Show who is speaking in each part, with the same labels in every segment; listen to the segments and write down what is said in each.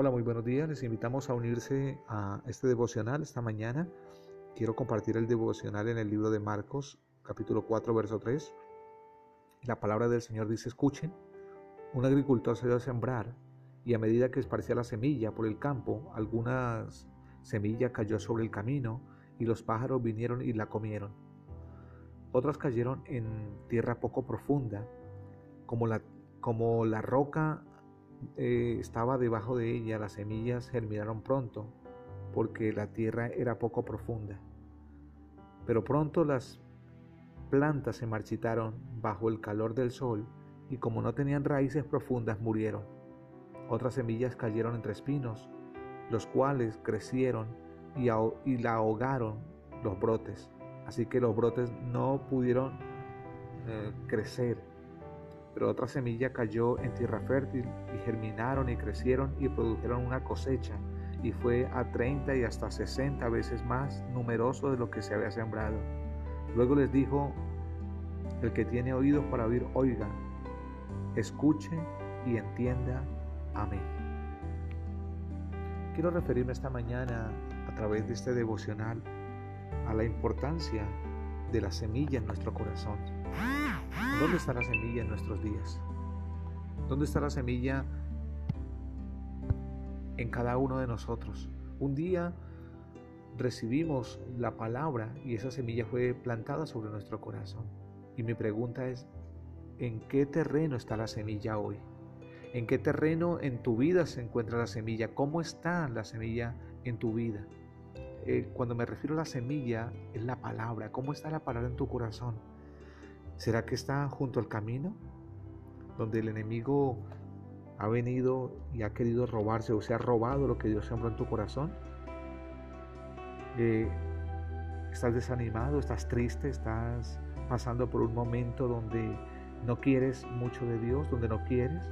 Speaker 1: Hola, muy buenos días. Les invitamos a unirse a este devocional esta mañana. Quiero compartir el devocional en el libro de Marcos, capítulo 4, verso 3. La palabra del Señor dice, escuchen, un agricultor se dio a sembrar y a medida que esparcía la semilla por el campo, algunas semilla cayó sobre el camino y los pájaros vinieron y la comieron. Otras cayeron en tierra poco profunda, como la, como la roca eh, estaba debajo de ella, las semillas germinaron pronto, porque la tierra era poco profunda. Pero pronto las plantas se marchitaron bajo el calor del sol y como no tenían raíces profundas murieron. Otras semillas cayeron entre espinos, los cuales crecieron y, la ahogaron los brotes. Así que los brotes no pudieron eh, crecer pero otra semilla cayó en tierra fértil y germinaron y crecieron y produjeron una cosecha y fue a 30 y hasta 60 veces más numeroso de lo que se había sembrado. Luego les dijo, el que tiene oídos para oír, oiga, escuche y entienda. Amén. Quiero referirme esta mañana a través de este devocional a la importancia de la semilla en nuestro corazón. ¿Dónde está la semilla en nuestros días? ¿Dónde está la semilla en cada uno de nosotros? Un día recibimos la palabra y esa semilla fue plantada sobre nuestro corazón. Y mi pregunta es, ¿en qué terreno está la semilla hoy? ¿En qué terreno en tu vida se encuentra la semilla? ¿Cómo está la semilla en tu vida? Eh, cuando me refiero a la semilla, es la palabra. ¿Cómo está la palabra en tu corazón? ¿Será que está junto al camino? Donde el enemigo ha venido y ha querido robarse o se ha robado lo que Dios sembró en tu corazón. Eh, estás desanimado, estás triste, estás pasando por un momento donde no quieres mucho de Dios, donde no quieres.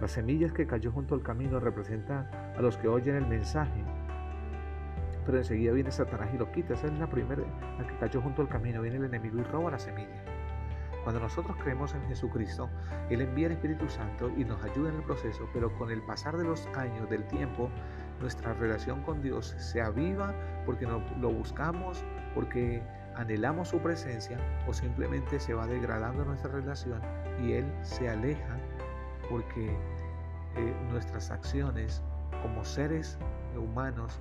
Speaker 1: Las semillas que cayó junto al camino representan a los que oyen el mensaje, pero enseguida viene Satanás y lo quita. Esa es la primera, la que cayó junto al camino. Viene el enemigo y roba la semilla. Cuando nosotros creemos en Jesucristo, Él envía el Espíritu Santo y nos ayuda en el proceso, pero con el pasar de los años, del tiempo, nuestra relación con Dios se aviva porque lo buscamos, porque anhelamos su presencia o simplemente se va degradando nuestra relación y Él se aleja porque eh, nuestras acciones como seres humanos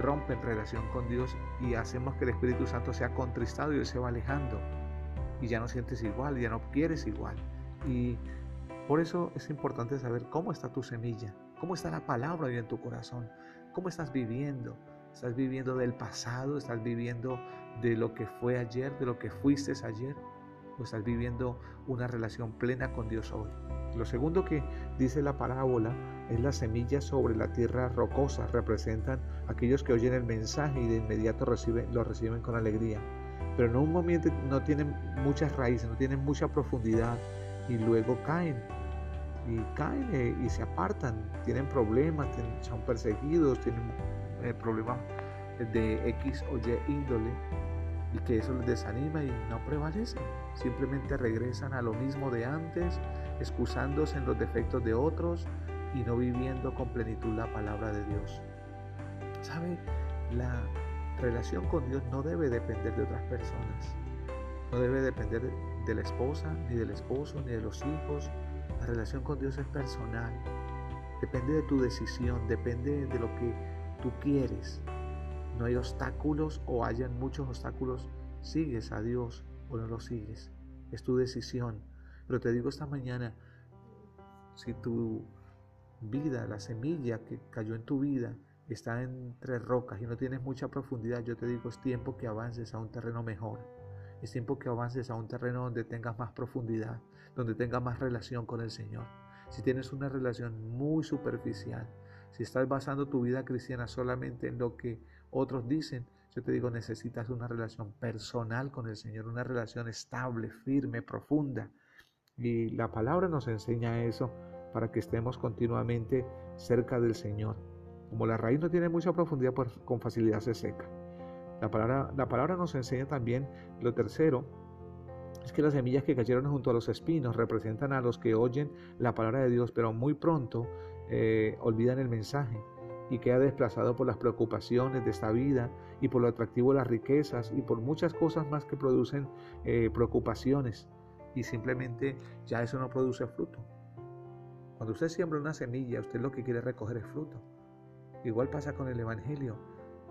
Speaker 1: rompen relación con Dios y hacemos que el Espíritu Santo sea contristado y se va alejando y ya no sientes igual, ya no quieres igual. Y por eso es importante saber cómo está tu semilla, cómo está la palabra hoy en tu corazón, cómo estás viviendo. ¿Estás viviendo del pasado? ¿Estás viviendo de lo que fue ayer, de lo que fuiste ayer? ¿O estás viviendo una relación plena con Dios hoy? Lo segundo que dice la parábola es las semillas sobre la tierra rocosa. Representan aquellos que oyen el mensaje y de inmediato reciben, lo reciben con alegría pero momento no tienen muchas raíces, no tienen mucha profundidad y luego caen y caen eh, y se apartan, tienen problemas, son perseguidos, tienen eh, problemas de X o Y índole y que eso les desanima y no prevalecen, simplemente regresan a lo mismo de antes, excusándose en los defectos de otros y no viviendo con plenitud la palabra de Dios. ¿Sabe? La, relación con Dios no debe depender de otras personas. No debe depender de la esposa, ni del esposo, ni de los hijos. La relación con Dios es personal. Depende de tu decisión, depende de lo que tú quieres. No hay obstáculos o hayan muchos obstáculos. Sigues a Dios o no lo sigues. Es tu decisión. Pero te digo esta mañana, si tu vida, la semilla que cayó en tu vida, está entre rocas y no tienes mucha profundidad, yo te digo, es tiempo que avances a un terreno mejor. Es tiempo que avances a un terreno donde tengas más profundidad, donde tengas más relación con el Señor. Si tienes una relación muy superficial, si estás basando tu vida cristiana solamente en lo que otros dicen, yo te digo, necesitas una relación personal con el Señor, una relación estable, firme, profunda. Y la palabra nos enseña eso para que estemos continuamente cerca del Señor. Como la raíz no tiene mucha profundidad, pues con facilidad se seca. La palabra, la palabra nos enseña también lo tercero, es que las semillas que cayeron junto a los espinos representan a los que oyen la palabra de Dios, pero muy pronto eh, olvidan el mensaje y queda desplazado por las preocupaciones de esta vida y por lo atractivo de las riquezas y por muchas cosas más que producen eh, preocupaciones y simplemente ya eso no produce fruto. Cuando usted siembra una semilla, usted lo que quiere recoger es fruto. Igual pasa con el Evangelio.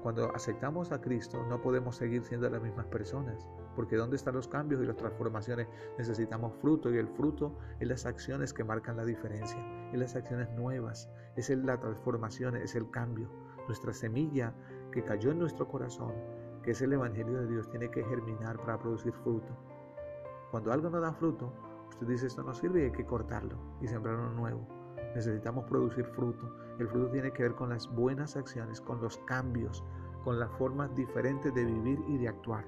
Speaker 1: Cuando aceptamos a Cristo no podemos seguir siendo las mismas personas, porque ¿dónde están los cambios y las transformaciones? Necesitamos fruto y el fruto es las acciones que marcan la diferencia, es las acciones nuevas, es la transformación, es el cambio. Nuestra semilla que cayó en nuestro corazón, que es el Evangelio de Dios, tiene que germinar para producir fruto. Cuando algo no da fruto, usted dice esto no sirve y hay que cortarlo y sembrar uno nuevo. Necesitamos producir fruto. El fruto tiene que ver con las buenas acciones, con los cambios, con las formas diferentes de vivir y de actuar.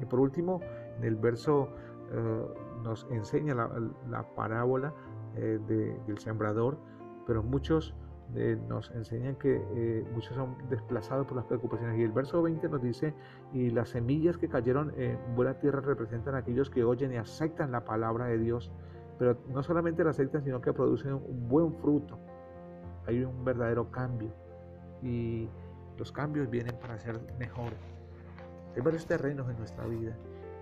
Speaker 1: Y por último, en el verso eh, nos enseña la, parábola eh, del sembrador, pero muchos eh, nos enseñan que muchos son desplazados por las preocupaciones. Y el verso 20 nos dice, y las semillas que cayeron en buena tierra representan a aquellos que oyen y aceptan la palabra de Dios, pero no solamente la aceptan, sino que producen un buen fruto. Hay un verdadero cambio. Y los cambios vienen para ser mejores. Hay varios terrenos en nuestra vida.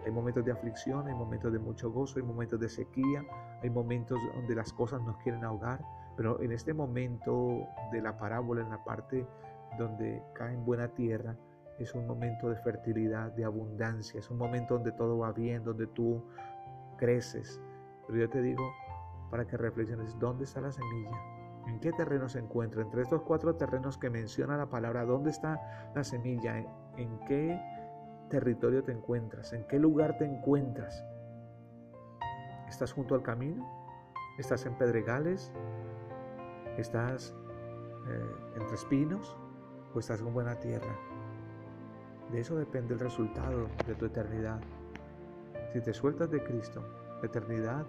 Speaker 1: Hay momentos de aflicción, hay momentos de mucho gozo, hay momentos de sequía, hay momentos donde las cosas nos quieren ahogar, pero en este momento de la parábola, en la parte donde cae en buena tierra, es un momento de fertilidad, de abundancia, es un momento donde todo va bien, donde tú creces. Pero yo te digo, para que reflexiones, ¿dónde está la semilla? ¿En qué terreno se encuentra? Entre estos cuatro terrenos que menciona la palabra, ¿dónde está la semilla? ¿En qué territorio te encuentras? ¿En qué lugar te encuentras? ¿Estás junto al camino? ¿Estás en pedregales? ¿Estás eh, entre espinos? ¿O estás en buena tierra? De eso depende el resultado de tu eternidad. Si te sueltas de Cristo, la eternidad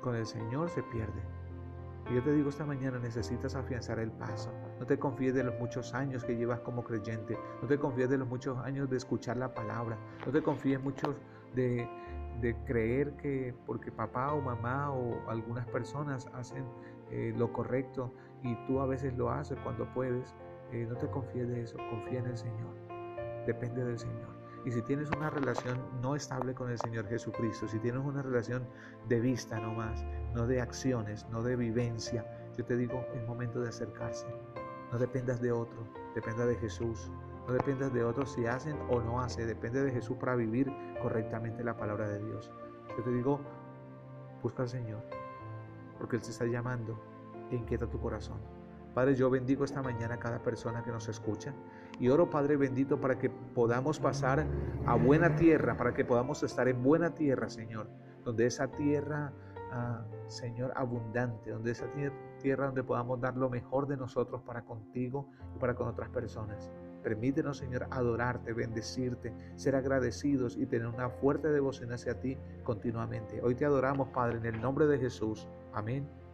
Speaker 1: con el Señor se pierde. Y yo te digo esta mañana, necesitas afianzar el paso. No te confíes de los muchos años que llevas como creyente. No te confíes de los muchos años de escuchar la palabra. No te confíes mucho de, creer que porque papá o mamá o algunas personas hacen eh, lo correcto y tú a veces lo haces cuando puedes. Eh, no te confíes de eso. Confía en el Señor. Depende del Señor. Y si tienes una relación no estable con el Señor Jesucristo, si tienes una relación de vista no más, no de acciones, no de vivencia, yo te digo, es momento de acercarse. No dependas de otro, dependa de Jesús. No dependas de otros si hacen o no hacen, depende de Jesús para vivir correctamente la palabra de Dios. Yo te digo, busca al Señor, porque Él te está llamando e inquieta tu corazón. Padre, yo bendigo esta mañana a cada persona que nos escucha y oro, Padre bendito, para que podamos pasar a buena tierra, para que podamos estar en buena tierra, Señor, donde esa tierra, ah, Señor, abundante, donde esa tierra donde podamos dar lo mejor de nosotros para contigo y para con otras personas. Permítenos, Señor, adorarte, bendecirte, ser agradecidos y tener una fuerte devoción hacia ti continuamente. Hoy te adoramos, Padre, en el nombre de Jesús. Amén